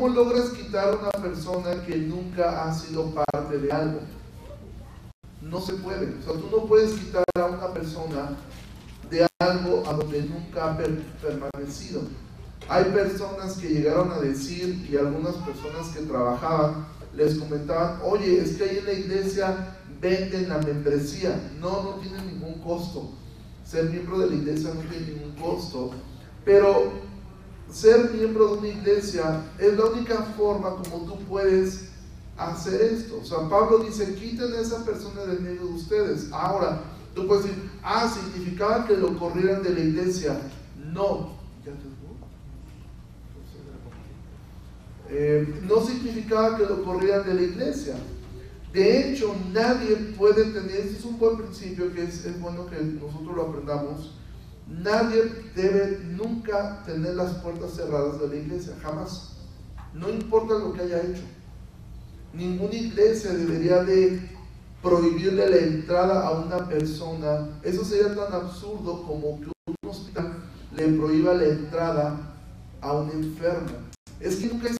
¿cómo logras quitar a una persona que nunca ha sido parte de algo? No se puede. O sea, tú no puedes quitar a una persona de algo a donde nunca ha permanecido. Hay personas que llegaron a decir, y algunas personas que trabajaban, les comentaban, oye, es que ahí en la iglesia venden la membresía. No, no tiene ningún costo. Ser miembro de la iglesia no tiene ningún costo. Pero ser miembro de una iglesia es la única forma como tú puedes hacer esto. Sea, Pablo dice, quiten a esa persona del medio de ustedes. Ahora, tú puedes decir, ah, significaba que lo corrieran de la iglesia. No. Eh, no significaba que lo corrieran de la iglesia. De hecho, nadie puede tener, este es un buen principio que es, es bueno que nosotros lo aprendamos, nadie debe nunca tener las puertas cerradas de la iglesia, jamás. No importa lo que haya hecho. Ninguna iglesia debería de prohibirle la entrada a una persona. Eso sería tan absurdo como que un hospital le prohíba la entrada a un enfermo. Es que nunca es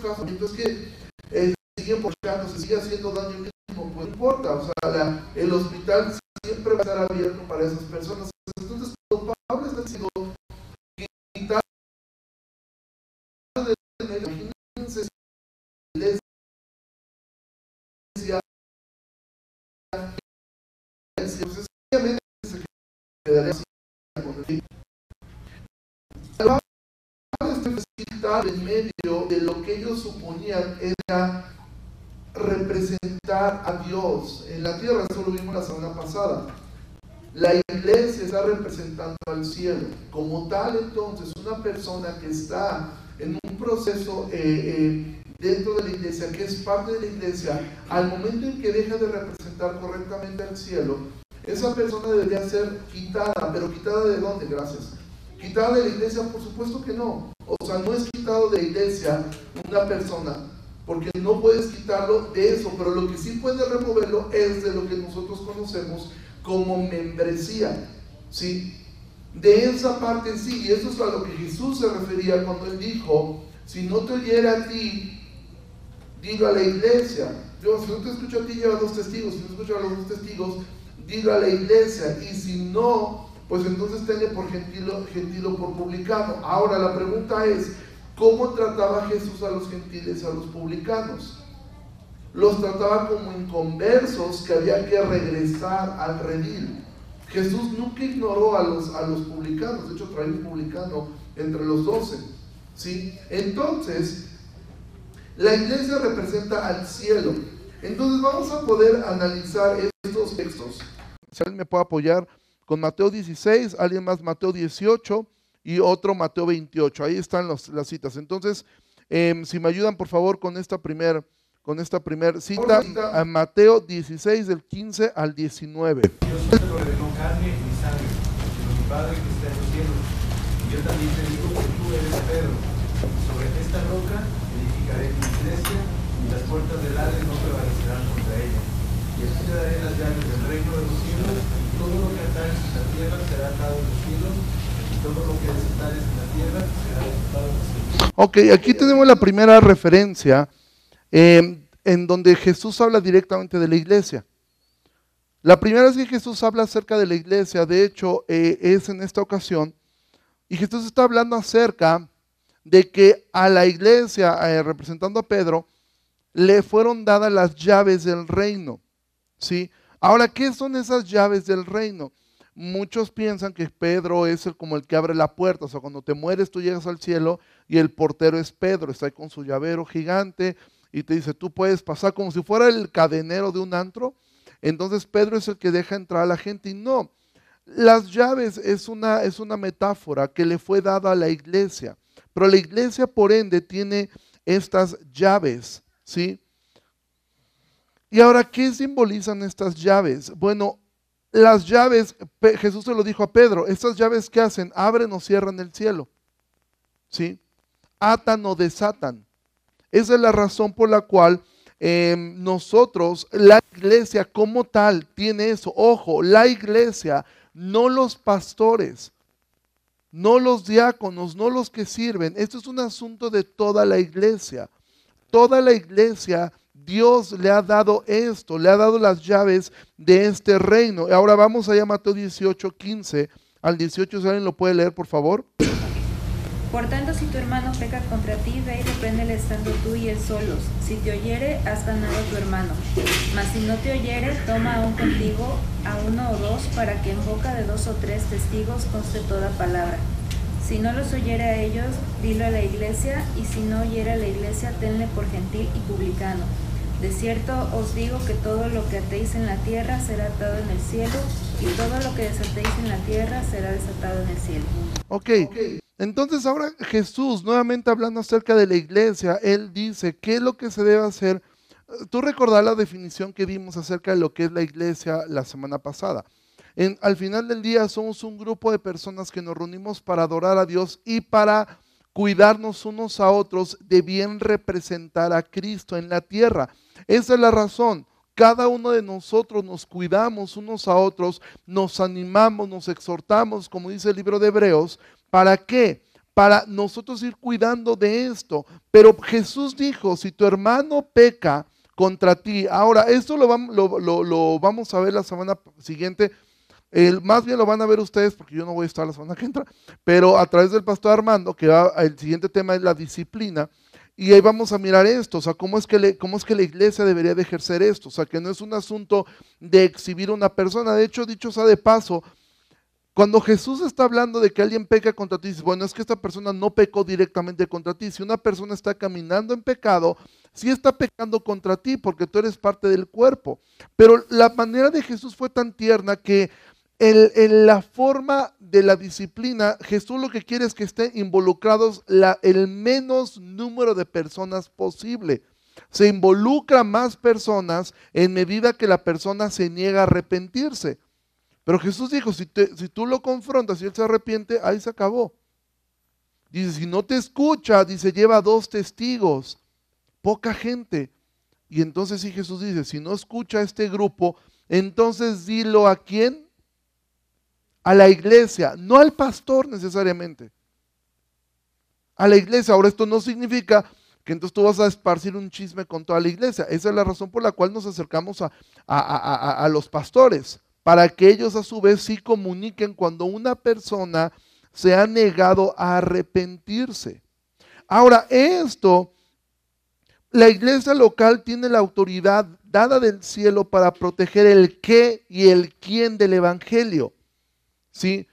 caso. Entonces que eh, siguen se sigue haciendo daño mismo, pues no importa. O sea, el hospital así en medio de lo que ellos suponían era representar a Dios en la tierra. Eso lo vimos la semana pasada. La iglesia está representando al cielo. Como tal, entonces, una persona que está en un proceso eh, eh, dentro de la iglesia, que es parte de la iglesia, al momento en que deja de representar correctamente al cielo, esa persona debería ser quitada. ¿Pero quitada de dónde? Gracias. ¿Quitada de la iglesia? Por supuesto que no. O sea, no es quitado de la iglesia una persona, porque no puedes quitarlo de eso, pero lo que sí puedes removerlo es de lo que nosotros conocemos como membresía. ¿Sí? De esa parte sí, y eso es a lo que Jesús se refería cuando él dijo, si no te oyera a ti, dilo a la iglesia. Yo, si no te escucho a ti, lleva dos testigos. Si no escucho a los dos testigos, dilo a la iglesia. Y si no, pues entonces tenle por gentilo, gentilo por publicano. Ahora la pregunta es, ¿cómo trataba Jesús a los gentiles, a los publicanos? Los trataba como inconversos que había que regresar al redil. Jesús nunca ignoró a los, a los publicanos, de hecho trae un publicano entre los doce. ¿sí? Entonces, la iglesia representa al cielo. Entonces vamos a poder analizar estos textos. Si alguien me puede apoyar, con Mateo 16, alguien más Mateo 18 y otro Mateo 28. Ahí están las citas. Entonces, em, si me ayudan por favor con esta primera con esta primer cita, a Mateo 16 del 15 al 19. Dios lo reveló carne y sangre, sino mi Padre que está en los cielos. Y yo también te digo que tú eres Pedro. Sobre esta roca edificaré mi iglesia y las puertas del Hades no prevalecerán contra ella. Y así te daré las llaves del reino de los cielos todo lo que atares en la tierra será atado en los cielos, y todo lo que desatares en la tierra será desatado en los cielos. Ok, aquí tenemos la primera referencia eh, en donde Jesús habla directamente de la iglesia. La primera vez que Jesús habla acerca de la iglesia, de hecho, eh, es en esta ocasión, y Jesús está hablando acerca de que a la iglesia, eh, representando a Pedro, le fueron dadas las llaves del reino. ¿sí? Ahora, ¿qué son esas llaves del reino? Muchos piensan que Pedro es el, como el que abre la puerta, o sea, cuando te mueres tú llegas al cielo y el portero es Pedro, está ahí con su llavero gigante y te dice, tú puedes pasar como si fuera el cadenero de un antro. Entonces Pedro es el que deja entrar a la gente y no. Las llaves es una, es una metáfora que le fue dada a la iglesia, pero la iglesia por ende tiene estas llaves, ¿sí? Y ahora, ¿qué simbolizan estas llaves? Bueno, las llaves, Jesús se lo dijo a Pedro, estas llaves que hacen, abren o cierran el cielo. ¿Sí? Atan o desatan. Esa es la razón por la cual em, nosotros, la iglesia como tal, tiene eso. Ojo, la iglesia, no los pastores. No los diáconos, no los que sirven. Esto es un asunto de toda la iglesia. Toda la iglesia, Dios le ha dado esto, le ha dado las llaves de este reino. Ahora vamos allá a Mateo 18, 15 al 18, si alguien lo puede leer, por favor. Por tanto, si tu hermano peca contra ti, ve y repréndele estando tú y él solos. Si te oyere, has ganado a tu hermano. Mas si no te oyere, toma aún contigo a uno o dos, para que en boca de dos o tres testigos conste toda palabra. Si no los oyere a ellos, dilo a la iglesia, y si no oyere a la iglesia, tenle por gentil y publicano. De cierto os digo que todo lo que atéis en la tierra será atado en el cielo, y todo lo que desatéis en la tierra será desatado en el cielo. Ok, entonces ahora Jesús, nuevamente hablando acerca de la iglesia, Él dice, ¿qué es lo que se debe hacer? Tú recordás la definición que dimos acerca de lo que es la iglesia la semana pasada. En, al final del día somos un grupo de personas que nos reunimos para adorar a Dios y para cuidarnos unos a otros de bien representar a Cristo en la tierra. Esa es la razón. Cada uno de nosotros nos cuidamos unos a otros, nos animamos, nos exhortamos, como dice el libro de Hebreos, ¿Para qué? Para nosotros ir cuidando de esto. Pero Jesús dijo, si tu hermano peca contra ti, ahora esto lo, vamos, a ver la semana siguiente. Más bien lo van a ver ustedes porque yo no voy a estar la semana que entra, pero a través del pastor Armando, que va, el siguiente tema es la disciplina, y ahí vamos a mirar esto, o sea, cómo es, que cómo es que la iglesia debería de ejercer esto, o sea, que no es un asunto de exhibir a una persona, de hecho, dicho sea de paso, cuando Jesús está hablando de que alguien peca contra ti, dice, bueno, es que esta persona no pecó directamente contra ti. Si una persona está caminando en pecado, sí está pecando contra ti porque tú eres parte del cuerpo. Pero la manera de Jesús fue tan tierna que en, la forma de la disciplina, Jesús lo que quiere es que estén involucrados el menos número de personas posible. Se involucra más personas en medida que la persona se niega a arrepentirse. Pero Jesús dijo, si, si tú lo confrontas y él se arrepiente, ahí se acabó. Dice, si no te escucha, dice, lleva dos testigos, poca gente. Y entonces sí Jesús dice, si no escucha a este grupo, entonces dilo a quién? A la iglesia, no al pastor necesariamente. A la iglesia. Ahora esto no significa que entonces tú vas a esparcir un chisme con toda la iglesia. Esa es la razón por la cual nos acercamos a, a los pastores para que ellos a su vez sí comuniquen cuando una persona se ha negado a arrepentirse. Ahora, esto, la iglesia local tiene la autoridad dada del cielo para proteger el qué y el quién del evangelio. ¿Sí?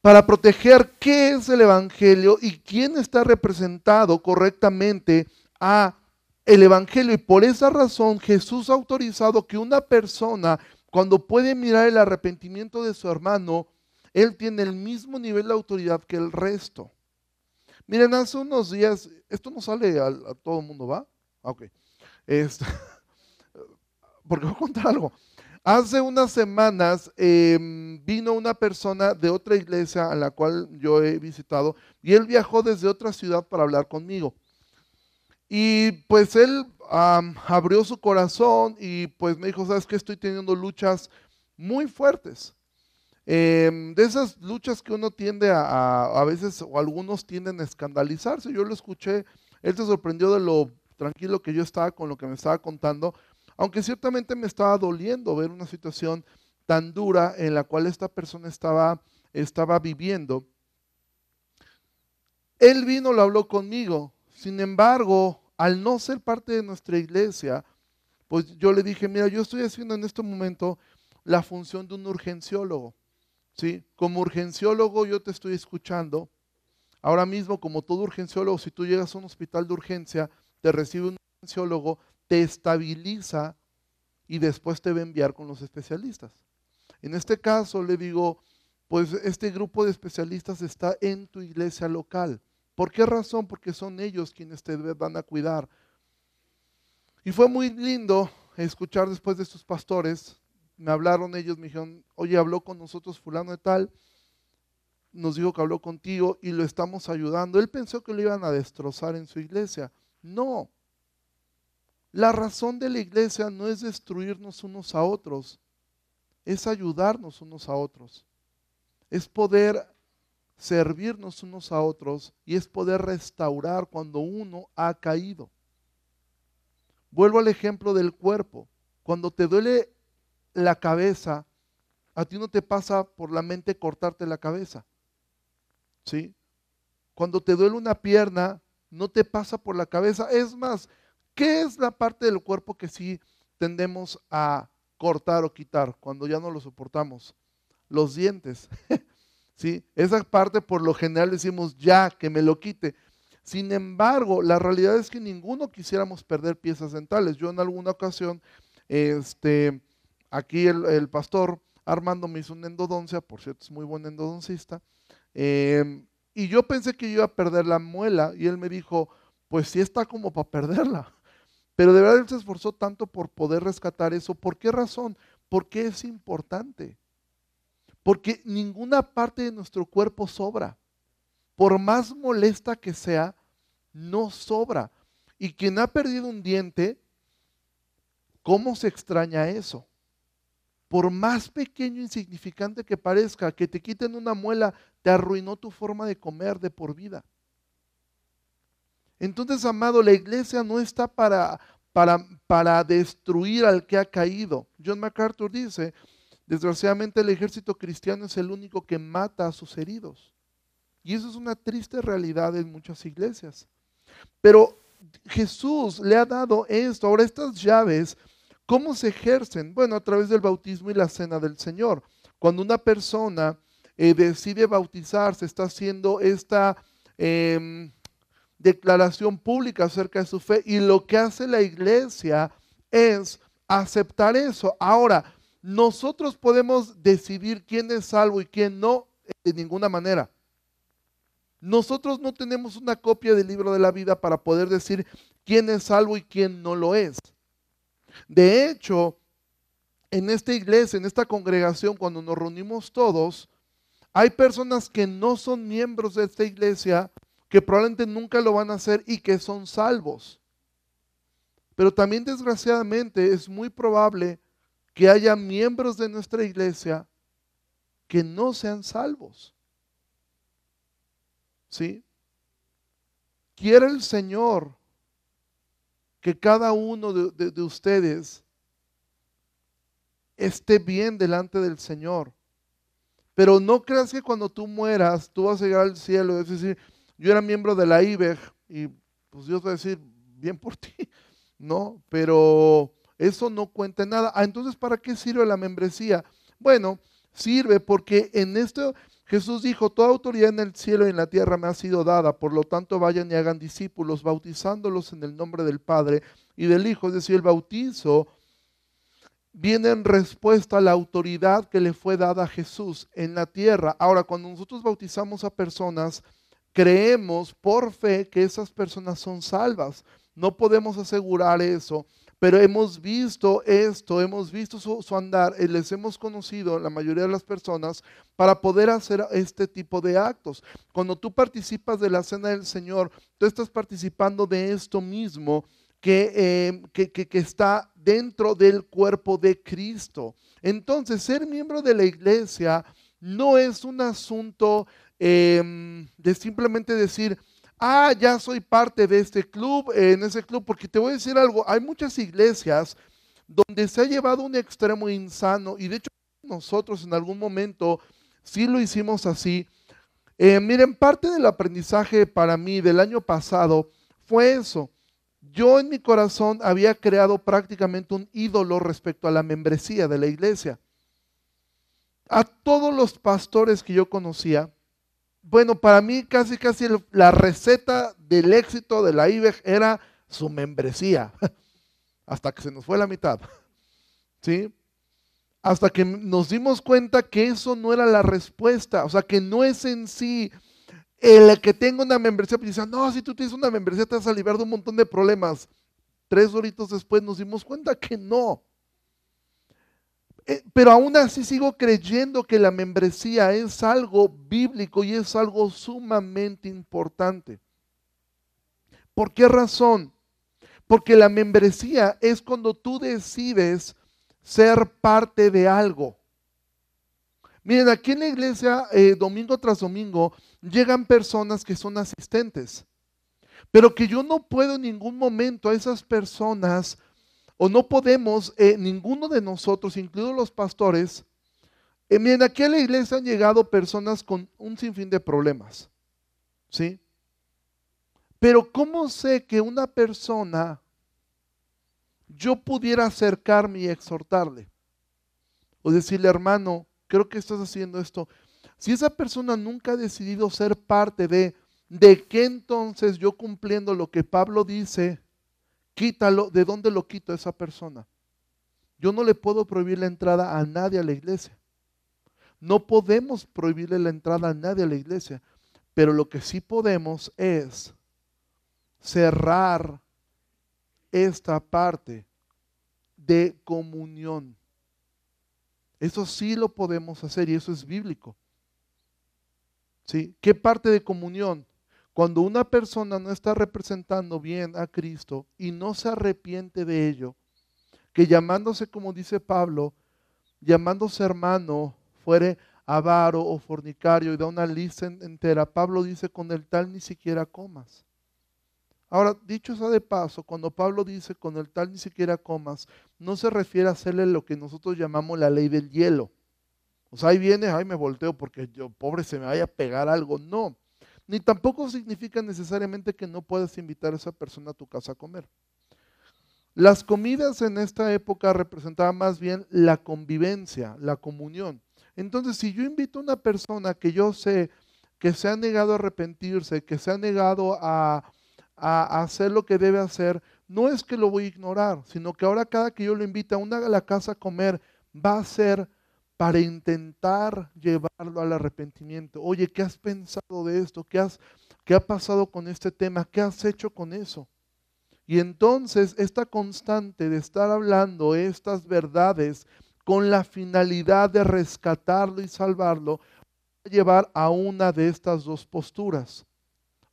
Para proteger qué es el evangelio y quién está representado correctamente a el evangelio y por esa razón Jesús ha autorizado que una persona cuando puede mirar el arrepentimiento de su hermano, él tiene el mismo nivel de autoridad que el resto. Miren, hace unos días, esto no sale a, todo el mundo, ¿va? Ok. Este, porque voy a contar algo. Hace unas semanas em, vino una persona de otra iglesia a la cual yo he visitado y él viajó desde otra ciudad para hablar conmigo. Y pues él abrió su corazón y pues me dijo, sabes que estoy teniendo luchas muy fuertes. Em, de esas luchas que uno tiende a, a, veces, o algunos tienden a escandalizarse. Yo lo escuché, él se sorprendió de lo tranquilo que yo estaba con lo que me estaba contando, aunque ciertamente me estaba doliendo ver una situación tan dura en la cual esta persona estaba, estaba viviendo. Él vino, lo habló conmigo, sin embargo, al no ser parte de nuestra iglesia, pues yo le dije, mira, yo estoy haciendo en este momento la función de un urgenciólogo. ¿sí? Como urgenciólogo yo te estoy escuchando. Ahora mismo, como todo urgenciólogo, si tú llegas a un hospital de urgencia, te recibe un urgenciólogo, te estabiliza y después te va a enviar con los especialistas. En este caso le digo, pues este grupo de especialistas está en tu iglesia local. ¿Por qué razón? Porque son ellos quienes te van a cuidar. Y fue muy lindo escuchar después de estos pastores, me hablaron ellos, me dijeron, oye, habló con nosotros fulano de tal, nos dijo que habló contigo y lo estamos ayudando. Él pensó que lo iban a destrozar en su iglesia. No. La razón de la iglesia no es destruirnos unos a otros, es ayudarnos unos a otros. Es poder servirnos unos a otros y es poder restaurar cuando uno ha caído. Vuelvo al ejemplo del cuerpo. Cuando te duele la cabeza, a ti no te pasa por la mente cortarte la cabeza. ¿Sí? Cuando te duele una pierna, no te pasa por la cabeza. Es más, ¿qué es la parte del cuerpo que sí tendemos a cortar o quitar cuando ya no lo soportamos? Los dientes. ¿Sí? Esa parte por lo general decimos ya, que me lo quite. Sin embargo, la realidad es que ninguno quisiéramos perder piezas dentales. Yo en alguna ocasión, este, aquí el, pastor Armando me hizo una endodoncia, por cierto es muy buen endodoncista, em, y yo pensé que iba a perder la muela y él me dijo, pues sí está como para perderla. Pero de verdad él se esforzó tanto por poder rescatar eso. ¿Por qué razón? Porque es importante. Porque ninguna parte de nuestro cuerpo sobra. Por más molesta que sea, no sobra. Y quien ha perdido un diente, ¿cómo se extraña eso? Por más pequeño e insignificante que parezca, que te quiten una muela, te arruinó tu forma de comer de por vida. Entonces, amado, la iglesia no está para, para, para destruir al que ha caído. John MacArthur dice, Desgraciadamente el ejército cristiano es el único que mata a sus heridos. Y eso es una triste realidad en muchas iglesias. Pero Jesús le ha dado esto. Ahora estas llaves, ¿cómo se ejercen? Bueno, a través del bautismo y la cena del Señor. Cuando una persona eh, decide bautizarse, está haciendo esta em, declaración pública acerca de su fe y lo que hace la iglesia es aceptar eso. Ahora, nosotros podemos decidir quién es salvo y quién no de ninguna manera. Nosotros no tenemos una copia del libro de la vida para poder decir quién es salvo y quién no lo es. De hecho, en esta iglesia, en esta congregación, cuando nos reunimos todos, hay personas que no son miembros de esta iglesia, que probablemente nunca lo van a hacer y que son salvos. Pero también desgraciadamente es muy probable que haya miembros de nuestra iglesia que no sean salvos. ¿Sí? Quiere el Señor que cada uno de, ustedes esté bien delante del Señor. Pero no creas que cuando tú mueras, tú vas a llegar al cielo. Es decir, yo era miembro de la IBEG y pues Dios va a decir, bien por ti. No, pero eso no cuenta nada. Ah, entonces, ¿para qué sirve la membresía? Bueno, sirve porque en esto Jesús dijo, toda autoridad en el cielo y en la tierra me ha sido dada, por lo tanto vayan y hagan discípulos, bautizándolos en el nombre del Padre y del Hijo. Es decir, el bautizo viene en respuesta a la autoridad que le fue dada a Jesús en la tierra. Ahora, cuando nosotros bautizamos a personas, creemos por fe que esas personas son salvas. No podemos asegurar eso pero hemos visto esto, hemos visto su, andar, y les hemos conocido, la mayoría de las personas, para poder hacer este tipo de actos. Cuando tú participas de la cena del Señor, tú estás participando de esto mismo que, eh, que, está dentro del cuerpo de Cristo. Entonces, ser miembro de la iglesia no es un asunto em, de simplemente decir, ah, ya soy parte de este club, en ese club, porque te voy a decir algo, hay muchas iglesias donde se ha llevado un extremo insano y de hecho nosotros en algún momento sí lo hicimos así. Eh, miren, parte del aprendizaje para mí del año pasado fue eso. Yo en mi corazón había creado prácticamente un ídolo respecto a la membresía de la iglesia. A todos los pastores que yo conocía, bueno, para mí casi casi la receta del éxito de la IBEG era su membresía, hasta que se nos fue la mitad. ¿Sí? Hasta que nos dimos cuenta que eso no era la respuesta, o sea, que no es en sí el que tenga una membresía, pues dicen, no, si tú tienes una membresía te vas a liberar de un montón de problemas. Tres horitos después nos dimos cuenta que no. Eh, pero aún así sigo creyendo que la membresía es algo bíblico y es algo sumamente importante. ¿Por qué razón? Porque la membresía es cuando tú decides ser parte de algo. Miren, aquí en la iglesia, eh, domingo tras domingo, llegan personas que son asistentes, pero que yo no puedo en ningún momento a esas personas, o no podemos, eh, ninguno de nosotros, incluidos los pastores, eh, miren, aquí a la iglesia han llegado personas con un sinfín de problemas, ¿sí? Pero ¿cómo sé que una persona yo pudiera acercarme y exhortarle? O decirle, hermano, creo que estás haciendo esto. Si esa persona nunca ha decidido ser parte de, ¿de qué entonces yo cumpliendo lo que Pablo dice, quítalo, ¿de dónde lo quito a esa persona? Yo no le puedo prohibir la entrada a nadie a la iglesia. No podemos prohibirle la entrada a nadie a la iglesia, pero lo que sí podemos es cerrar esta parte de comunión. Eso sí lo podemos hacer y eso es bíblico. ¿Sí? ¿Qué parte de comunión? Cuando una persona no está representando bien a Cristo y no se arrepiente de ello, que llamándose, como dice Pablo, llamándose hermano, fuere avaro o fornicario y da una lista entera, Pablo dice, con el tal ni siquiera comas. Ahora, dicho eso de paso, cuando Pablo dice con el tal ni siquiera comas, no se refiere a hacerle lo que nosotros llamamos la ley del hielo. O sea, ahí viene, ay, me volteo porque yo, pobre, se me vaya a pegar algo. No. Ni tampoco significa necesariamente que no puedas invitar a esa persona a tu casa a comer. Las comidas en esta época representaban más bien la convivencia, la comunión. Entonces, si yo invito a una persona que yo sé que se ha negado a arrepentirse, que se ha negado a, hacer lo que debe hacer, no es que lo voy a ignorar, sino que ahora cada que yo lo invite a una a la casa a comer, va a ser para intentar llevarlo al arrepentimiento. Oye, ¿qué has pensado de esto? ¿Qué, has, ¿Qué ha pasado con este tema? ¿Qué has hecho con eso? Y entonces esta constante de estar hablando estas verdades con la finalidad de rescatarlo y salvarlo, va a llevar a una de estas dos posturas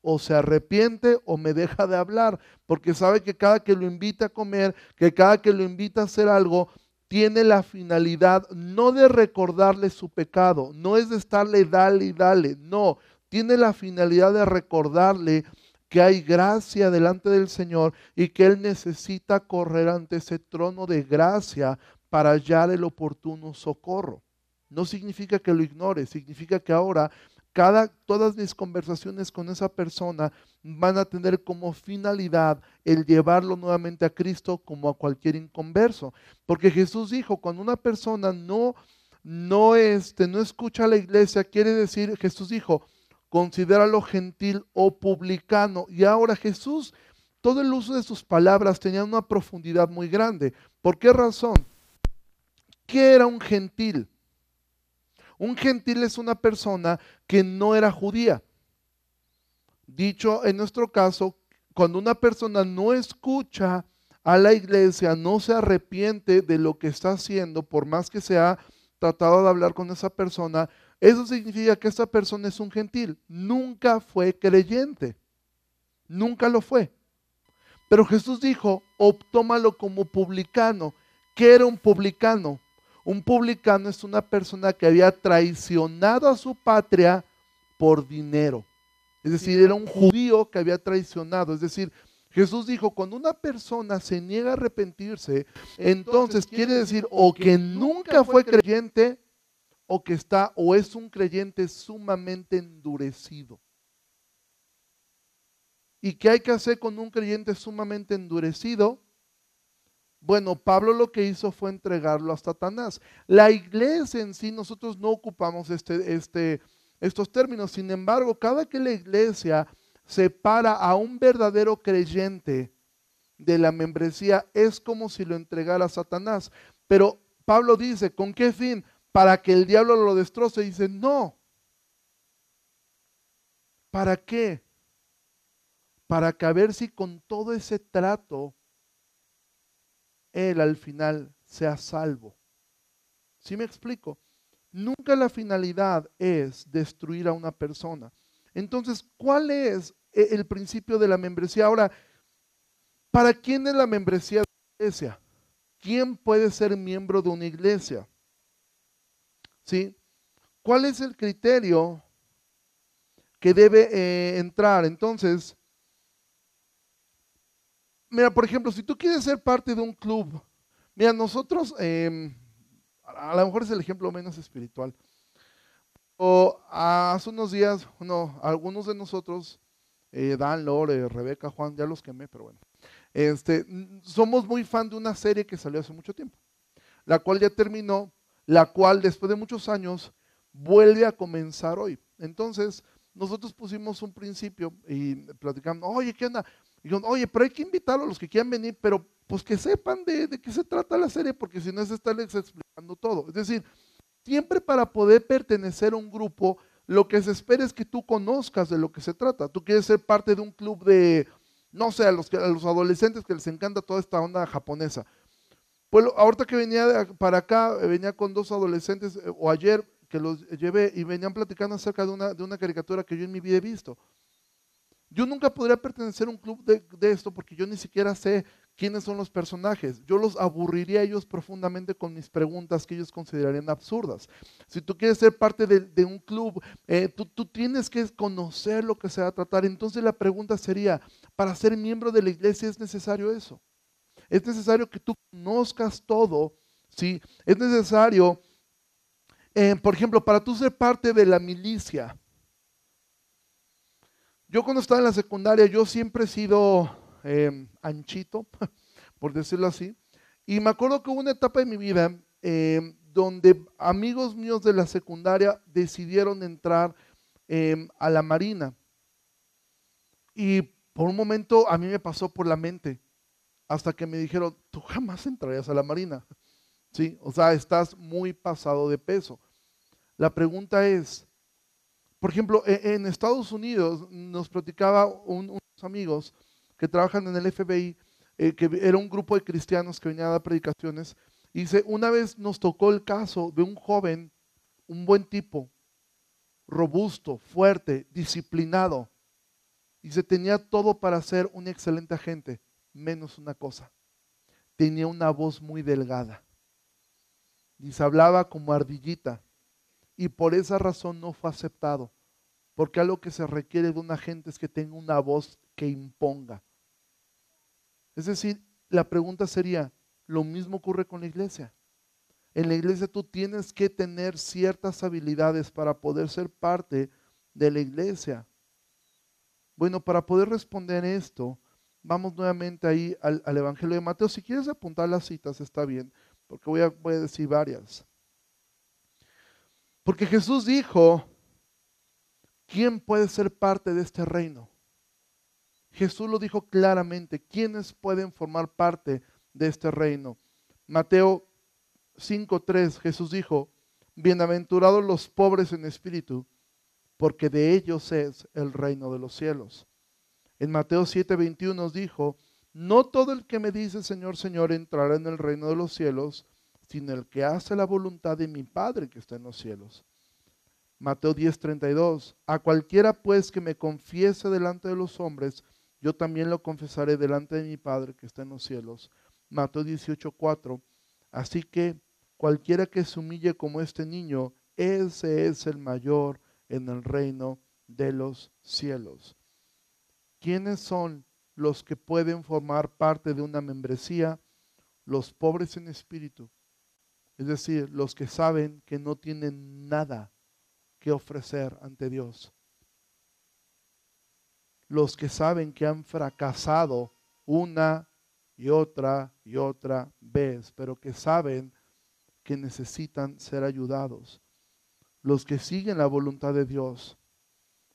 o se arrepiente o me deja de hablar, porque sabe que cada que lo invita a comer, que cada que lo invita a hacer algo, tiene la finalidad no de recordarle su pecado, no es de estarle dale y dale, no, tiene la finalidad de recordarle que hay gracia delante del Señor y que Él necesita correr ante ese trono de gracia para hallar el oportuno socorro. No significa que lo ignore, significa que ahora cada, todas mis conversaciones con esa persona van a tener como finalidad el llevarlo nuevamente a Cristo como a cualquier inconverso. Porque Jesús dijo, cuando una persona no, no, este, no escucha a la iglesia, quiere decir, Jesús dijo, considéralo gentil o publicano. Y ahora Jesús, todo el uso de sus palabras tenía una profundidad muy grande. ¿Por qué razón? ¿Qué era un gentil? Un gentil es una persona que no era judía. Dicho en nuestro caso, cuando una persona no escucha a la iglesia, no se arrepiente de lo que está haciendo, por más que se ha tratado de hablar con esa persona, eso significa que esa persona es un gentil. Nunca fue creyente. Nunca lo fue. Pero Jesús dijo, tómalo como publicano. ¿Qué era un publicano? Un publicano es una persona que había traicionado a su patria por dinero. Es decir, era un judío que había traicionado. Es decir, Jesús dijo, cuando una persona se niega a arrepentirse, entonces quiere decir o que nunca fue creyente o que está o es un creyente sumamente endurecido. ¿Y qué hay que hacer con un creyente sumamente endurecido? Bueno, Pablo lo que hizo fue entregarlo a Satanás. La iglesia en sí, nosotros no ocupamos este, este, estos términos. Sin embargo, cada que la iglesia separa a un verdadero creyente de la membresía, es como si lo entregara a Satanás. Pero Pablo dice, ¿con qué fin? Para que el diablo lo destroce. dice, no. ¿Para qué? Para que a ver si con todo ese trato él al final sea salvo. ¿Sí me explico? Nunca la finalidad es destruir a una persona. Entonces, ¿cuál es e-, el principio de la membresía? Ahora, ¿para quién es la membresía de la iglesia? ¿Quién puede ser miembro de una iglesia? ¿Sí? ¿cuál es el criterio que debe eh, entrar? Entonces, mira, por ejemplo, si tú quieres ser parte de un club, mira, nosotros, em, a lo mejor es el ejemplo menos espiritual. O hace unos días, uno, algunos de nosotros, eh, Dan, Lore, Rebeca, Juan, ya los quemé, pero bueno. Este, somos muy fan de una serie que salió hace mucho tiempo, la cual ya terminó, la cual después de muchos años vuelve a comenzar hoy. Entonces, nosotros pusimos un principio y platicamos, oye, ¿qué onda? Y digo, oye, pero hay que invitarlos a los que quieran venir, pero pues que sepan de, de qué se trata la serie, porque si no es estarles explicando todo. Es decir, siempre para poder pertenecer a un grupo, lo que se espera es que tú conozcas de lo que se trata. Tú quieres ser parte de un club de, no sé, a los, a los adolescentes que les encanta toda esta onda japonesa. Pues ahorita que venía para acá, venía con dos adolescentes, eh, o ayer que los llevé y venían platicando acerca de una, de una caricatura que yo en mi vida he visto. Yo nunca podría pertenecer a un club de, esto porque yo ni siquiera sé quiénes son los personajes. Yo los aburriría a ellos profundamente con mis preguntas que ellos considerarían absurdas. Si tú quieres ser parte de, un club, eh, tú, tú, tienes que conocer lo que se va a tratar. Entonces la pregunta sería, para ser miembro de la iglesia es necesario eso. Es necesario que tú conozcas todo, ¿sí? Es necesario, eh, por ejemplo, para tú ser parte de la milicia. Yo cuando estaba en la secundaria, yo siempre he sido eh, anchito, por decirlo así. Y me acuerdo que hubo una etapa de mi vida eh, donde amigos míos de la secundaria decidieron entrar eh, a la marina. Y por un momento a mí me pasó por la mente, hasta que me dijeron, tú jamás entrarías a la marina. ¿Sí? O sea, estás muy pasado de peso. La pregunta es, por ejemplo, e, en Estados Unidos nos platicaba un, unos amigos que trabajan en el FBI, eh, que era un grupo de cristianos que venían a dar predicaciones. Y dice, una vez nos tocó el caso de un joven, un buen tipo, robusto, fuerte, disciplinado. Y se tenía todo para ser un excelente agente, menos una cosa. Tenía una voz muy delgada. Y se hablaba como ardillita. Y por esa razón no fue aceptado. Porque algo que se requiere de un agente es que tenga una voz que imponga. Es decir, la pregunta sería, lo mismo ocurre con la iglesia. En la iglesia tú tienes que tener ciertas habilidades para poder ser parte de la iglesia. Bueno, para poder responder esto, vamos nuevamente ahí al, Evangelio de Mateo. Si quieres apuntar las citas, está bien, porque voy a decir varias. Porque Jesús dijo, ¿quién puede ser parte de este reino? Jesús lo dijo claramente, ¿quiénes pueden formar parte de este reino? Mateo 5.3, Jesús dijo, bienaventurados los pobres en espíritu, porque de ellos es el reino de los cielos. En Mateo 7.21 nos dijo, no todo el que me dice Señor, Señor entrará en el reino de los cielos, sino el que hace la voluntad de mi Padre que está en los cielos. Mateo 10:32, a cualquiera pues que me confiese delante de los hombres, yo también lo confesaré delante de mi Padre que está en los cielos. Mateo 18:4. Así que cualquiera que se humille como este niño, ese es el mayor en el reino de los cielos. ¿Quiénes son los que pueden formar parte de una membresía? Los pobres en espíritu. Es decir, los que saben que no tienen nada que ofrecer ante Dios los que saben que han fracasado una y otra y otra vez, pero que saben que necesitan ser ayudados. Los que siguen la voluntad de Dios,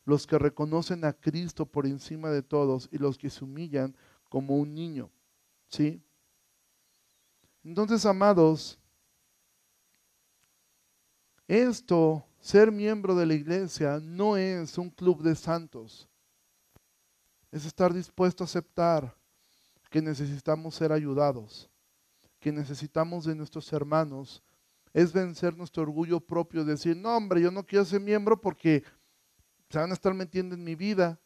los que reconocen a Cristo por encima de todos y los que se humillan como un niño. ¿Sí? Entonces, amados, esto, ser miembro de la iglesia, no es un club de santos es estar dispuesto a aceptar que necesitamos ser ayudados, que necesitamos de nuestros hermanos. Es vencer nuestro orgullo propio, decir, no hombre, yo no quiero ser miembro porque se van a estar metiendo en mi vida.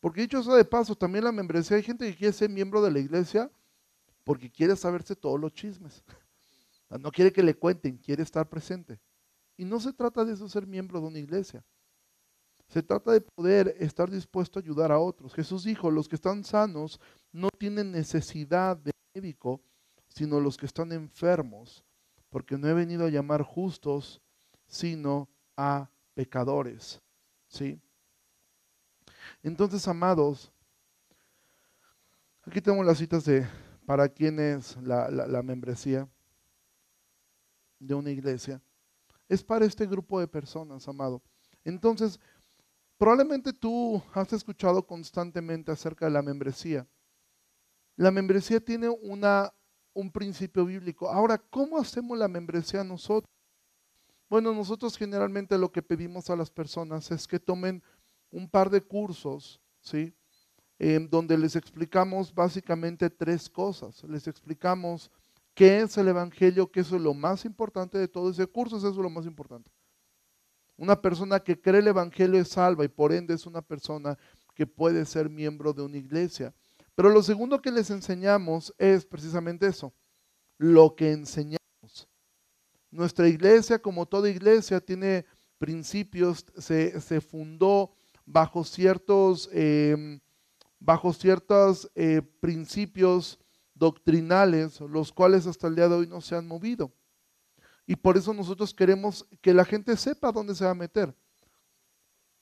Porque dicho eso de paso, también la membresía, hay gente que quiere ser miembro de la iglesia porque quiere saberse todos los chismes. No quiere que le cuenten, quiere estar presente. Y no se trata de eso ser miembro de una iglesia. Se trata de poder estar dispuesto a ayudar a otros. Jesús dijo, los que están sanos no tienen necesidad de médico, sino los que están enfermos, porque no he venido a llamar justos, sino a pecadores. ¿Sí? Entonces, amados, aquí tenemos las citas de para quién es la, la membresía de una iglesia. Es para este grupo de personas, amado. Entonces, Probablemente tú has escuchado constantemente acerca de la membresía. La membresía tiene una, un principio bíblico. Ahora, ¿cómo hacemos la membresía nosotros? Bueno, nosotros generalmente lo que pedimos a las personas es que tomen un par de cursos, ¿sí? donde les explicamos básicamente tres cosas. Les explicamos qué es el Evangelio, que es lo más importante de todo ese curso, eso es lo más importante. Una persona que cree el Evangelio es salva y por ende es una persona que puede ser miembro de una iglesia. Pero lo segundo que les enseñamos es precisamente eso, lo que enseñamos. Nuestra iglesia, como toda iglesia, tiene principios, se, fundó bajo ciertos, em, bajo ciertos eh, principios doctrinales, los cuales hasta el día de hoy no se han movido. Y por eso nosotros queremos que la gente sepa dónde se va a meter.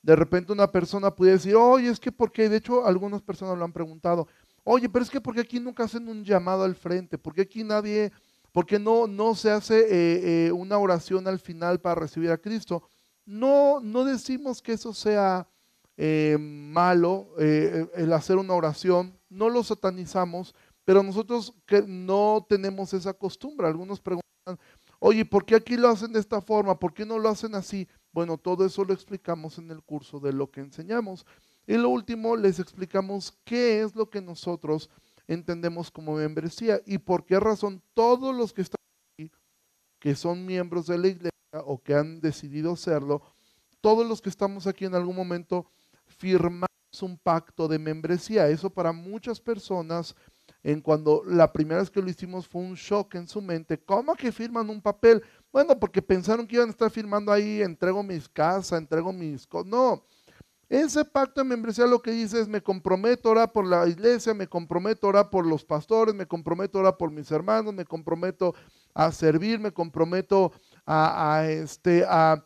De repente una persona puede decir, oye, es que porque, de hecho algunas personas lo han preguntado, oye, pero es que porque aquí nunca hacen un llamado al frente, porque aquí nadie, porque no, no se hace eh, eh, una oración al final para recibir a Cristo. No, no decimos que eso sea eh, malo, el hacer una oración, no lo satanizamos, pero nosotros que no tenemos esa costumbre. Algunos preguntan, Oye, ¿por qué aquí lo hacen de esta forma? ¿Por qué no lo hacen así? Bueno, todo eso lo explicamos en el curso de lo que enseñamos. Y lo último, les explicamos qué es lo que nosotros entendemos como membresía y por qué razón todos los que están aquí, que son miembros de la iglesia o que han decidido serlo, todos los que estamos aquí en algún momento firmamos un pacto de membresía. Eso para muchas personas en cuando la primera vez que lo hicimos fue un shock en su mente. ¿Cómo que firman un papel? Bueno, porque pensaron que iban a estar firmando ahí, entrego mis casas, entrego mis cosas. No, ese pacto de membresía lo que dice es me comprometo ahora por la iglesia, me comprometo ahora por los pastores, me comprometo ahora por mis hermanos, me comprometo a servir, me comprometo a, este, a,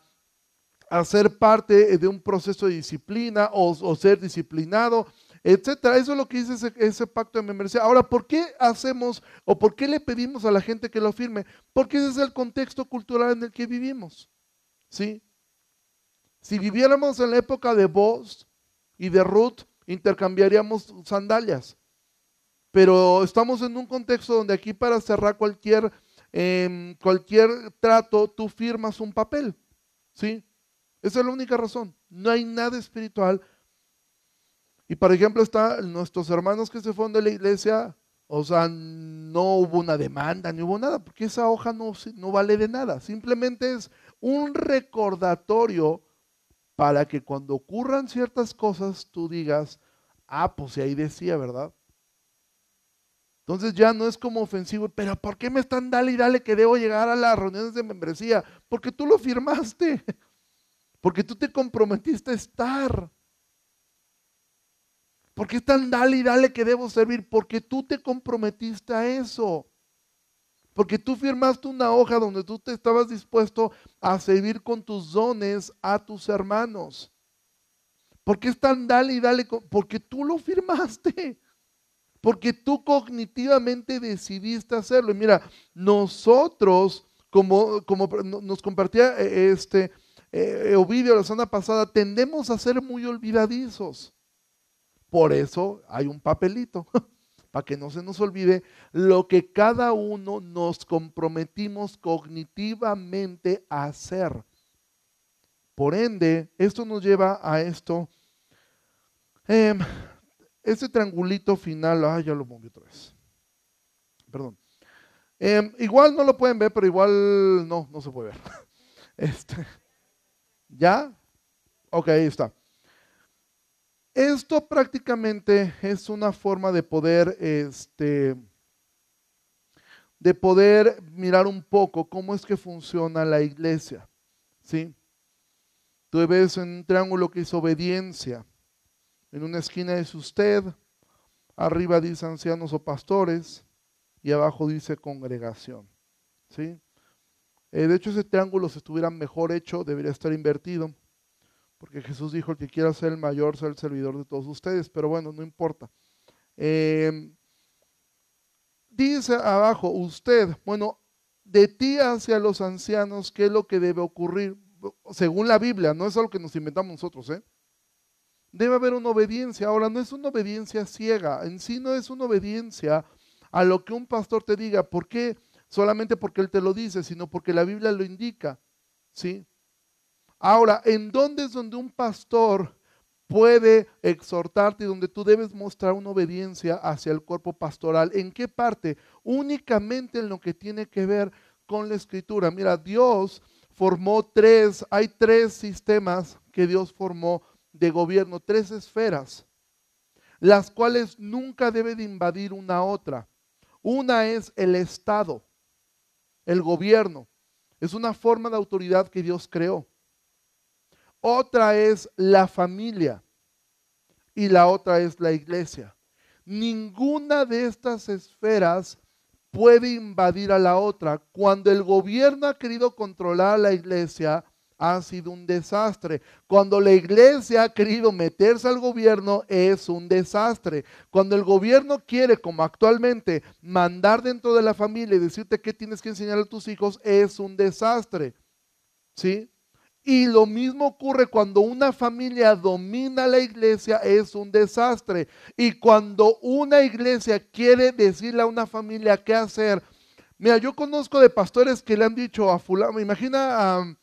ser parte de un proceso de disciplina o ser disciplinado etcétera. Eso es lo que dice ese, pacto de membresía. Ahora, ¿por qué hacemos o por qué le pedimos a la gente que lo firme? Porque ese es el contexto cultural en el que vivimos. ¿Sí? Si viviéramos en la época de Boz y de Ruth, intercambiaríamos sandalias. Pero estamos en un contexto donde aquí para cerrar cualquier, em, cualquier trato, tú firmas un papel. ¿Sí? Esa es la única razón. No hay nada espiritual y por ejemplo, está nuestros hermanos que se fueron de la iglesia, o sea, no hubo una demanda, ni hubo nada, porque esa hoja no, no vale de nada. Simplemente es un recordatorio para que cuando ocurran ciertas cosas tú digas, ah, pues ahí decía, ¿verdad? Entonces ya no es como ofensivo, pero ¿por qué me están dale y dale que debo llegar a las reuniones de membresía? Porque tú lo firmaste, porque tú te comprometiste a estar. ¿Por qué es tan dale y dale que debo servir? Porque tú te comprometiste a eso. Porque tú firmaste una hoja donde tú te estabas dispuesto a servir con tus dones a tus hermanos. ¿Por qué es tan dale y dale? Porque tú lo firmaste. Porque tú cognitivamente decidiste hacerlo. Y mira, nosotros, como, como nos compartía eh, este eh, Ovidio la semana pasada, tendemos a ser muy olvidadizos. Por eso hay un papelito, para que no se nos olvide lo que cada uno nos comprometimos cognitivamente a hacer. Por ende, esto nos lleva a esto. Eh, ese triangulito final, ah, ya lo moví otra vez. Perdón. Em, igual no lo pueden ver, pero igual no, no se puede ver. Este, ¿Ya? Ok, ahí está. Esto prácticamente es una forma de poder, este, de poder mirar un poco cómo es que funciona la iglesia. ¿Sí? Tú ves en un triángulo que es obediencia. En una esquina es usted, arriba dice ancianos o pastores y abajo dice congregación. ¿Sí? Eh, de hecho, ese triángulo, si estuviera mejor hecho, debería estar invertido, porque Jesús dijo, el que quiera ser el mayor, sea el servidor de todos ustedes, pero bueno, no importa. Eh, dice abajo, usted, bueno, de ti hacia los ancianos, ¿qué es lo que debe ocurrir? Según la Biblia, no es algo que nos inventamos nosotros, ¿eh? Debe haber una obediencia. Ahora, no es una obediencia ciega, en sí no es una obediencia a lo que un pastor te diga. ¿Por qué? Solamente porque él te lo dice, sino porque la Biblia lo indica. ¿Sí? Ahora, ¿en dónde es donde un pastor puede exhortarte y donde tú debes mostrar una obediencia hacia el cuerpo pastoral. ¿En qué parte? Únicamente en lo que tiene que ver con la escritura. Mira, Dios formó tres, hay tres sistemas que Dios formó de gobierno, tres esferas, las cuales nunca debe de invadir una otra. Una es el Estado, el gobierno. Es una forma de autoridad que Dios creó. Otra es la familia y la otra es la iglesia. Ninguna de estas esferas puede invadir a la otra. Cuando el gobierno ha querido controlar a la iglesia, ha sido un desastre. Cuando la iglesia ha querido meterse al gobierno, es un desastre. Cuando el gobierno quiere, como actualmente, mandar dentro de la familia y decirte qué tienes que enseñar a tus hijos, es un desastre. ¿Sí? Y lo mismo ocurre cuando una familia domina la iglesia, es un desastre. Y cuando una iglesia quiere decirle a una familia qué hacer, mira, yo conozco de pastores que le han dicho a fulano, imagina a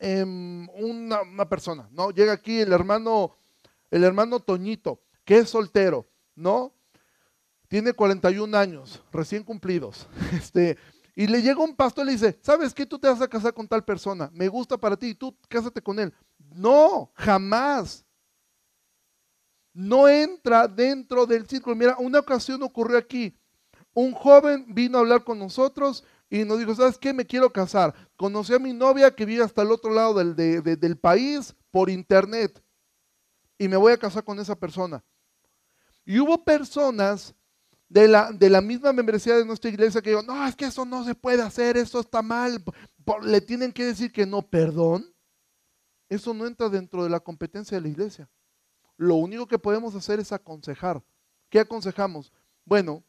em, una, una, persona, ¿no? Llega aquí el hermano, el hermano Toñito, que es soltero, ¿no? Tiene 41 años, recién cumplidos. Este, y le llega un pastor y le dice, ¿sabes qué? Tú te vas a casar con tal persona, me gusta para ti, tú cásate con él. No, jamás. No entra dentro del círculo. Mira, una ocasión ocurrió aquí. Un joven vino a hablar con nosotros y nos dijo, ¿sabes qué? Me quiero casar. Conocí a mi novia que vive hasta el otro lado del, del país por internet y me voy a casar con esa persona. Y hubo personas de la, de la misma membresía de nuestra iglesia que digo, no, es que eso no se puede hacer, eso está mal, le tienen que decir que no, perdón. Eso no entra dentro de la competencia de la iglesia. Lo único que podemos hacer es aconsejar. ¿Qué aconsejamos? Bueno,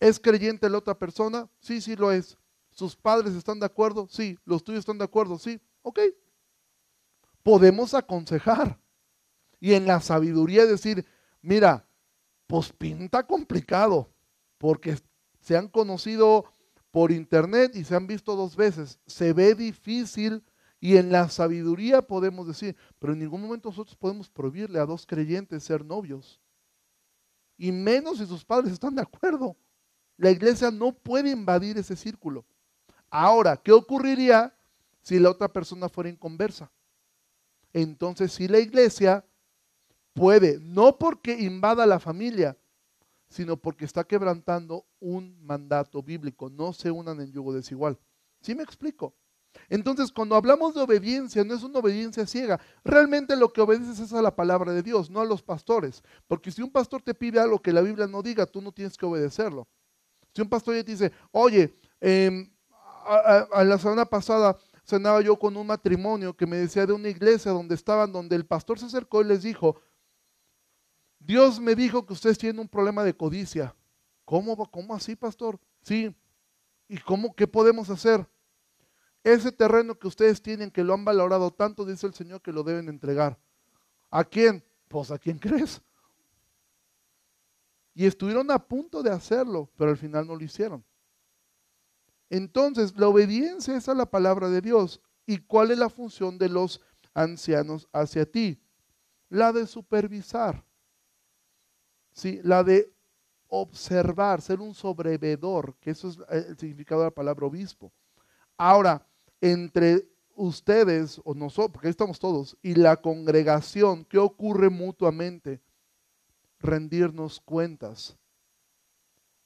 ¿es creyente la otra persona? Sí, sí lo es. ¿Sus padres están de acuerdo? Sí. ¿Los tuyos están de acuerdo? Sí. Ok. Podemos aconsejar. Y en la sabiduría decir, mira, pues pinta complicado, porque se han conocido por internet y se han visto dos veces. Se ve difícil y en la sabiduría podemos decir, pero en ningún momento nosotros podemos prohibirle a dos creyentes ser novios. Y menos si sus padres están de acuerdo. La iglesia no puede invadir ese círculo. Ahora, ¿qué ocurriría si la otra persona fuera inconversa? Entonces, si la iglesia puede, no porque invada la familia, sino porque está quebrantando un mandato bíblico. No se unan en yugo desigual. ¿Sí me explico? Entonces, cuando hablamos de obediencia, no es una obediencia ciega. Realmente lo que obedeces es a la palabra de Dios, no a los pastores. Porque si un pastor te pide algo que la Biblia no diga, tú no tienes que obedecerlo. Si un pastor te dice, oye, a, la semana pasada cenaba yo con un matrimonio que me decía de una iglesia donde estaban, donde el pastor se acercó y les dijo, Dios me dijo que ustedes tienen un problema de codicia. ¿Cómo, cómo así, pastor? Sí. ¿Y cómo, qué podemos hacer? Ese terreno que ustedes tienen, que lo han valorado tanto, dice el Señor que lo deben entregar. ¿A quién? Pues a quién crees. Y estuvieron a punto de hacerlo, pero al final no lo hicieron. Entonces, la obediencia es a la palabra de Dios. ¿Y cuál es la función de los ancianos hacia ti? La de supervisar. ¿Sí? la de observar, ser un sobrevedor, que eso es eh, el significado de la palabra obispo. Ahora, entre ustedes o nosotros, porque ahí estamos todos, y la congregación, ¿qué ocurre mutuamente? Rendirnos cuentas.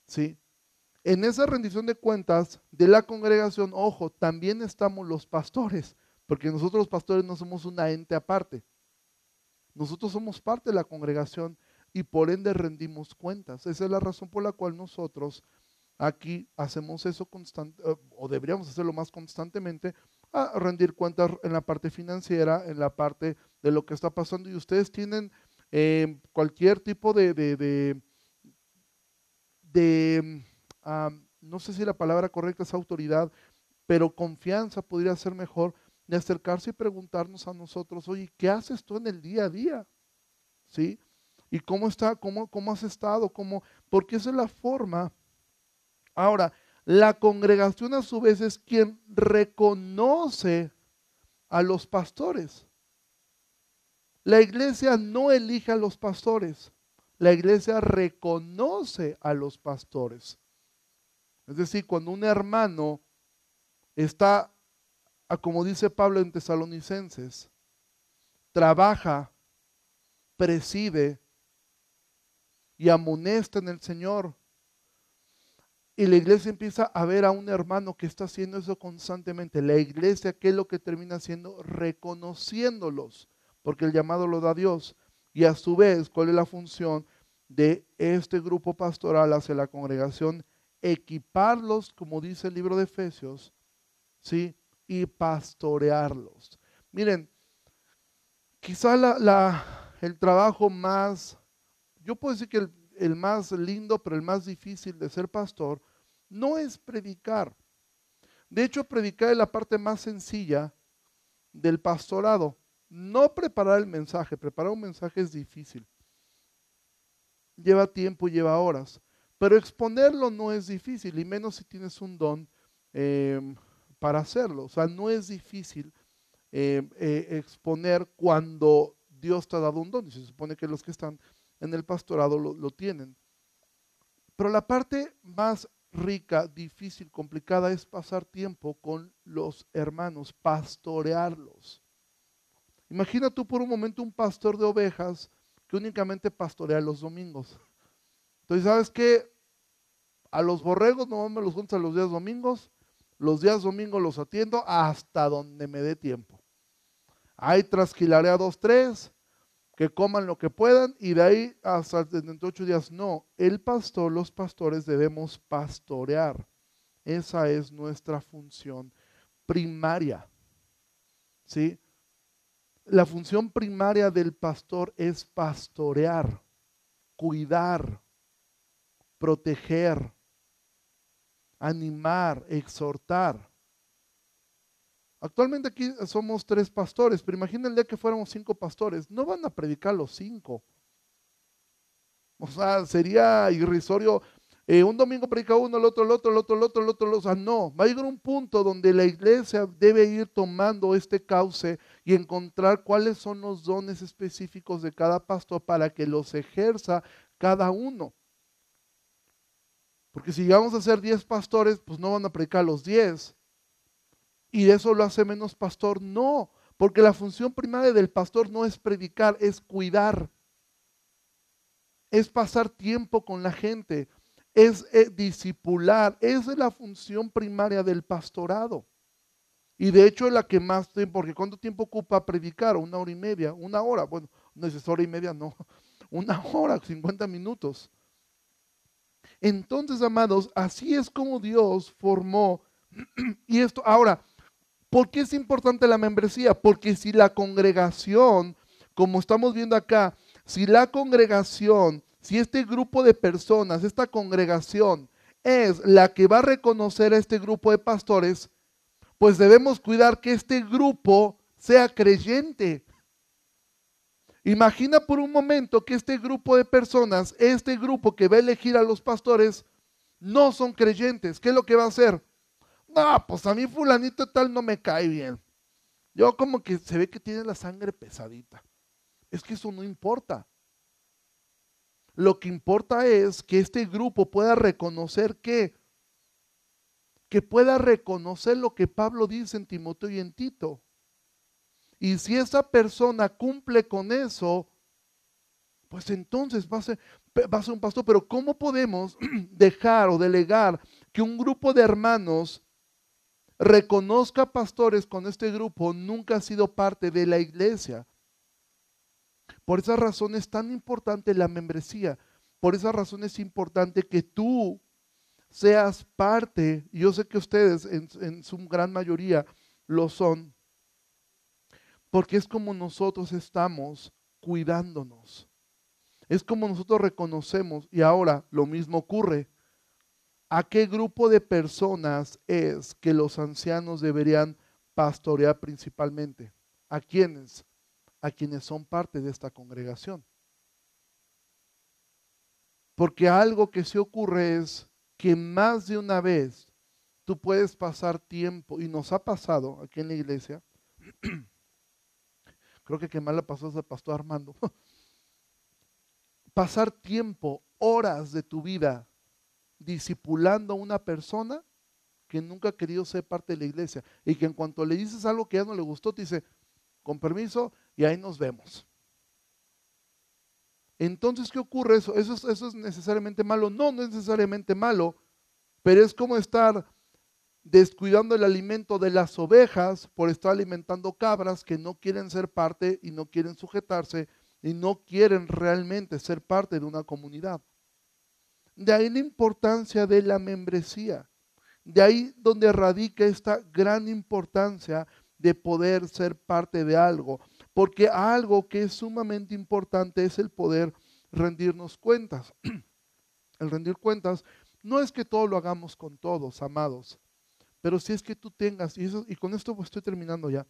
¿Sí? En esa rendición de cuentas de la congregación, ojo, también estamos los pastores, porque nosotros los pastores no somos una ente aparte. Nosotros somos parte de la congregación y por ende rendimos cuentas. Esa es la razón por la cual nosotros aquí hacemos eso constante, eh, o deberíamos hacerlo más constantemente, a rendir cuentas en la parte financiera, en la parte de lo que está pasando. Y ustedes tienen eh, cualquier tipo de, de, de, no sé si la palabra correcta es autoridad, pero confianza podría ser mejor de acercarse y preguntarnos a nosotros, oye, ¿qué haces tú en el día a día? ¿Sí? ¿Y cómo está? ¿Cómo, cómo has estado? ¿Cómo? Porque esa es la forma. Ahora, la congregación a su vez es quien reconoce a los pastores. La iglesia no elige a los pastores, la iglesia reconoce a los pastores. Es decir, cuando un hermano está, como dice Pablo en Tesalonicenses, trabaja, preside y amonesta en el Señor, y la iglesia empieza a ver a un hermano que está haciendo eso constantemente. La iglesia, ¿qué es lo que termina haciendo? Reconociéndolos, porque el llamado lo da Dios. Y a su vez, ¿cuál es la función de este grupo pastoral hacia la congregación? Equiparlos, como dice el libro de Efesios, ¿sí? Y pastorearlos. Miren, quizá el trabajo más, yo puedo decir que el, el más lindo, pero el más difícil de ser pastor, no es predicar. De hecho, predicar es la parte más sencilla del pastorado. No preparar el mensaje, preparar un mensaje es difícil. Lleva tiempo, lleva horas. Pero exponerlo no es difícil, y menos si tienes un don em, para hacerlo. O sea, no es difícil em, eh, exponer cuando Dios te ha dado un don. Y se supone que los que están en el pastorado lo, tienen. Pero la parte más rica, difícil, complicada es pasar tiempo con los hermanos, pastorearlos. Imagina tú por un momento un pastor de ovejas que únicamente pastorea los domingos. Entonces, ¿sabes qué? A los borregos no me los juntas los días domingos, los días domingos los atiendo hasta donde me dé tiempo. Ahí trasquilaré a dos, tres, que coman lo que puedan y de ahí hasta dentro de ocho días. No, el pastor, los pastores debemos pastorear. Esa es nuestra función primaria. ¿Sí? La función primaria del pastor es pastorear, cuidar, proteger, animar, exhortar. Actualmente aquí somos tres pastores, pero imagina el día que fuéramos cinco pastores. No van a predicar los cinco. O sea, sería irrisorio. Eh, un domingo predica uno, el otro, el otro, el otro, el otro, el otro, O sea, no. Va a llegar un punto donde la iglesia debe ir tomando este cauce y encontrar cuáles son los dones específicos de cada pastor para que los ejerza cada uno. Porque si vamos a ser diez pastores, pues no van a predicar los diez y eso lo hace menos pastor. No, porque la función primaria del pastor no es predicar, es cuidar. Es pasar tiempo con la gente, es eh, disipular. Esa es la función primaria del pastorado. Y de hecho es la que más tiempo, porque ¿cuánto tiempo ocupa predicar? Una hora y media, una hora. Bueno, no es hora y media, no. Una hora, 50 minutos. Entonces, amados, así es como Dios formó. Y esto, ahora, ¿Por qué es importante la membresía? Porque si la congregación, como estamos viendo acá, si la congregación, si este grupo de personas, esta congregación es la que va a reconocer a este grupo de pastores, pues debemos cuidar que este grupo sea creyente. Imagina por un momento que este grupo de personas, este grupo que va a elegir a los pastores, no son creyentes. ¿Qué es lo que va a hacer? Pues a mí fulanito tal no me cae bien. Yo como que se ve que tiene la sangre pesadita. Es que eso no importa. Lo que importa es que este grupo pueda reconocer que, que pueda reconocer lo que Pablo dice en Timoteo y en Tito. Y si esa persona cumple con eso, pues entonces va va a ser un pastor. Pero ¿cómo podemos dejar o delegar que un grupo de hermanos reconozca pastores con este grupo nunca ha sido parte de la iglesia. Por esa razón es tan importante la membresía. Por esa razón es importante que tú seas parte, yo sé que ustedes en, en su gran mayoría lo son, porque es como nosotros estamos cuidándonos. Es como nosotros reconocemos, y ahora lo mismo ocurre, ¿a qué grupo de personas es que los ancianos deberían pastorear principalmente? ¿A quiénes? A quienes son parte de esta congregación. Porque algo que se ocurre es que más de una vez tú puedes pasar tiempo, y nos ha pasado aquí en la iglesia, creo que que mal la pasó es el pastor Armando, pasar tiempo, horas de tu vida, discipulando a una persona que nunca ha querido ser parte de la iglesia y que en cuanto le dices algo que ya no le gustó, te dice, con permiso, y ahí nos vemos. Entonces, ¿qué ocurre eso? ¿Eso es, eso es necesariamente malo? No, no es necesariamente malo, pero es como estar descuidando el alimento de las ovejas por estar alimentando cabras que no quieren ser parte y no quieren sujetarse y no quieren realmente ser parte de una comunidad. De ahí la importancia de la membresía. De ahí donde radica esta gran importancia de poder ser parte de algo. Porque algo que es sumamente importante es el poder rendirnos cuentas. El rendir cuentas no es que todo lo hagamos con todos, amados. Pero si es que tú tengas, y, eso, y con esto estoy terminando ya,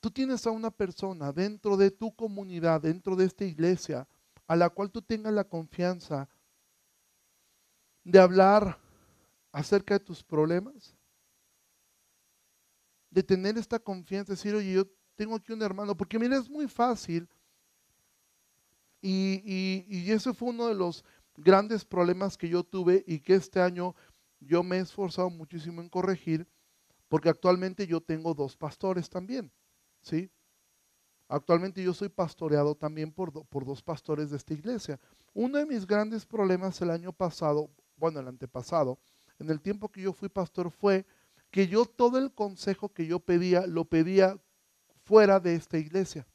tú tienes a una persona dentro de tu comunidad, dentro de esta iglesia, a la cual tú tengas la confianza de hablar acerca de tus problemas, de tener esta confianza, decir, oye, yo tengo aquí un hermano, porque mira, es muy fácil, y, y, y ese fue uno de los grandes problemas que yo tuve y que este año yo me he esforzado muchísimo en corregir, porque actualmente yo tengo dos pastores también. ¿sí? Actualmente yo soy pastoreado también por, dos pastores de esta iglesia. Uno de mis grandes problemas el año pasado, bueno, el antepasado, en el tiempo que yo fui pastor fue que yo todo el consejo que yo pedía, lo pedía fuera de esta iglesia.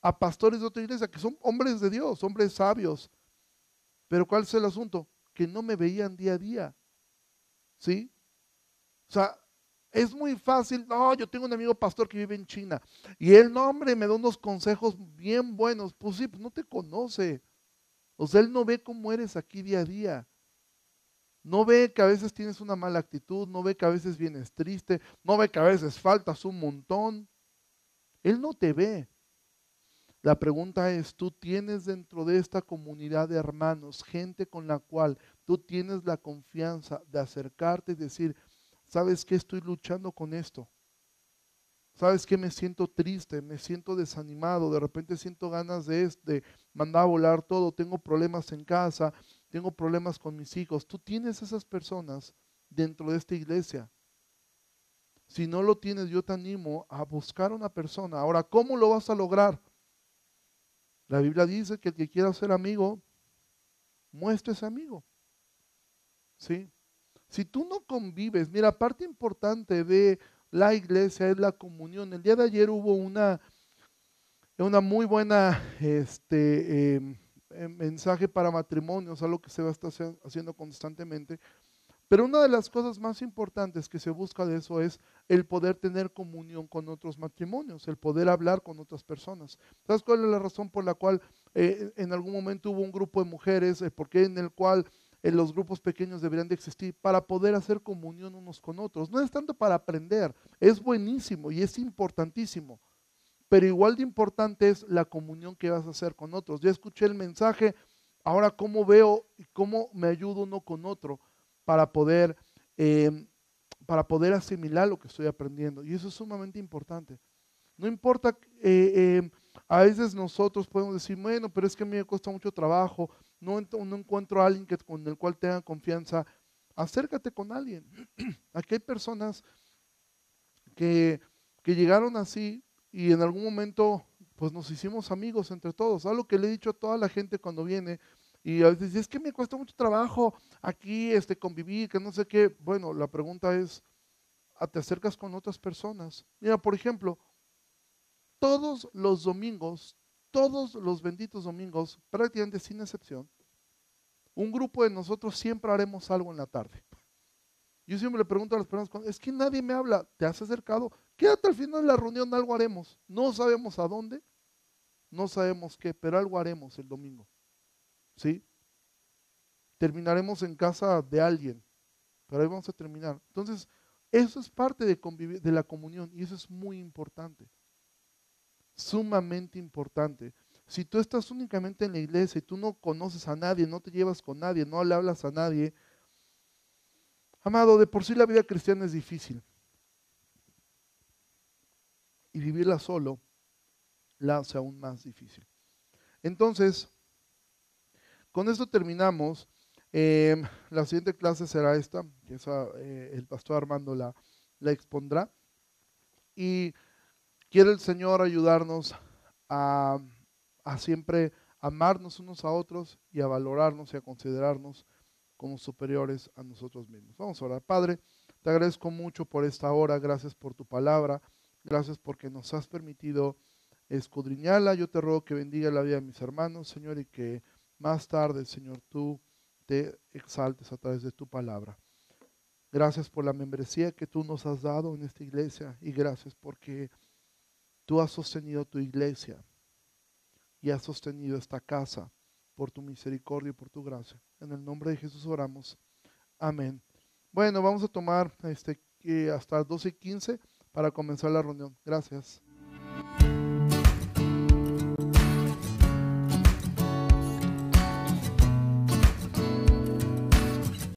A pastores de otra iglesia, que son hombres de Dios, hombres sabios. Pero ¿cuál es el asunto? Que no me veían día a día. ¿Sí? O sea, es muy fácil, no, yo tengo un amigo pastor que vive en China y él, no, hombre, me da unos consejos bien buenos. Pues sí, pues no te conoce. O sea, él no ve cómo eres aquí día a día. No ve que a veces tienes una mala actitud, no ve que a veces vienes triste, no ve que a veces faltas un montón. Él no te ve. La pregunta es, ¿tú tienes dentro de esta comunidad de hermanos gente con la cual tú tienes la confianza de acercarte y decir, ¿Sabes que estoy luchando con esto? ¿Sabes que me siento triste? Me siento desanimado. De repente siento ganas de, este, mandar a volar todo. Tengo problemas en casa. Tengo problemas con mis hijos. Tú tienes esas personas dentro de esta iglesia. Si no lo tienes, yo te animo a buscar una persona. Ahora, ¿cómo lo vas a lograr? La Biblia dice que el que quiera ser amigo, muestre ese amigo. ¿Sí? Si tú no convives, mira, parte importante de la iglesia es la comunión. El día de ayer hubo una, una muy buena este, em, em, mensaje para matrimonios, algo que se va a estar haciendo constantemente. Pero una de las cosas más importantes que se busca de eso es el poder tener comunión con otros matrimonios, el poder hablar con otras personas. ¿Sabes cuál es la razón por la cual eh, en algún momento hubo un grupo de mujeres, eh, porque en el cual en los grupos pequeños deberían de existir para poder hacer comunión unos con otros. No es tanto para aprender, es buenísimo y es importantísimo, pero igual de importante es la comunión que vas a hacer con otros. Ya escuché el mensaje, ahora cómo veo y cómo me ayudo uno con otro para poder, em, para poder asimilar lo que estoy aprendiendo. Y eso es sumamente importante. No importa, eh, em, a veces nosotros podemos decir, bueno, pero es que a mí me cuesta mucho trabajo, no, encuentro a alguien con el cual tenga confianza, acércate con alguien. Aquí hay personas que, que llegaron así y en algún momento pues nos hicimos amigos entre todos. Algo que le he dicho a toda la gente cuando viene, Y a veces es que me cuesta mucho trabajo aquí este, convivir, que no sé qué. Bueno, la pregunta es, ¿te acercas con otras personas? Mira, por ejemplo, todos los domingos, todos los benditos domingos, prácticamente sin excepción, un grupo de nosotros siempre haremos algo en la tarde. Yo siempre le pregunto a las personas, es que nadie me habla, ¿te has acercado? Quédate al final de la reunión, algo haremos. No sabemos a dónde, no sabemos qué, pero algo haremos el domingo. ¿Sí? Terminaremos en casa de alguien, pero ahí vamos a terminar. Entonces, eso es parte de, de la comunión y eso es muy importante. Sumamente importante. Si tú estás únicamente en la iglesia y tú no conoces a nadie, no te llevas con nadie, no le hablas a nadie, amado, de por sí la vida cristiana es difícil. Y vivirla solo la hace aún más difícil. Entonces, con esto terminamos. Em, la siguiente clase será esta, que eh, el pastor Armando la, la expondrá. Y quiere el Señor ayudarnos a a siempre amarnos unos a otros y a valorarnos y a considerarnos como superiores a nosotros mismos. Vamos a orar. Padre, te agradezco mucho por esta hora, gracias por tu palabra, gracias porque nos has permitido escudriñarla. Yo te ruego que bendiga la vida de mis hermanos, Señor, y que más tarde, Señor, tú te exaltes a través de tu palabra. Gracias por la membresía que tú nos has dado en esta iglesia y gracias porque tú has sostenido tu iglesia y has sostenido esta casa por tu misericordia y por tu gracia. En el nombre de Jesús oramos. Amén. Bueno, vamos a tomar este, hasta 12 y 15 para comenzar la reunión. Gracias.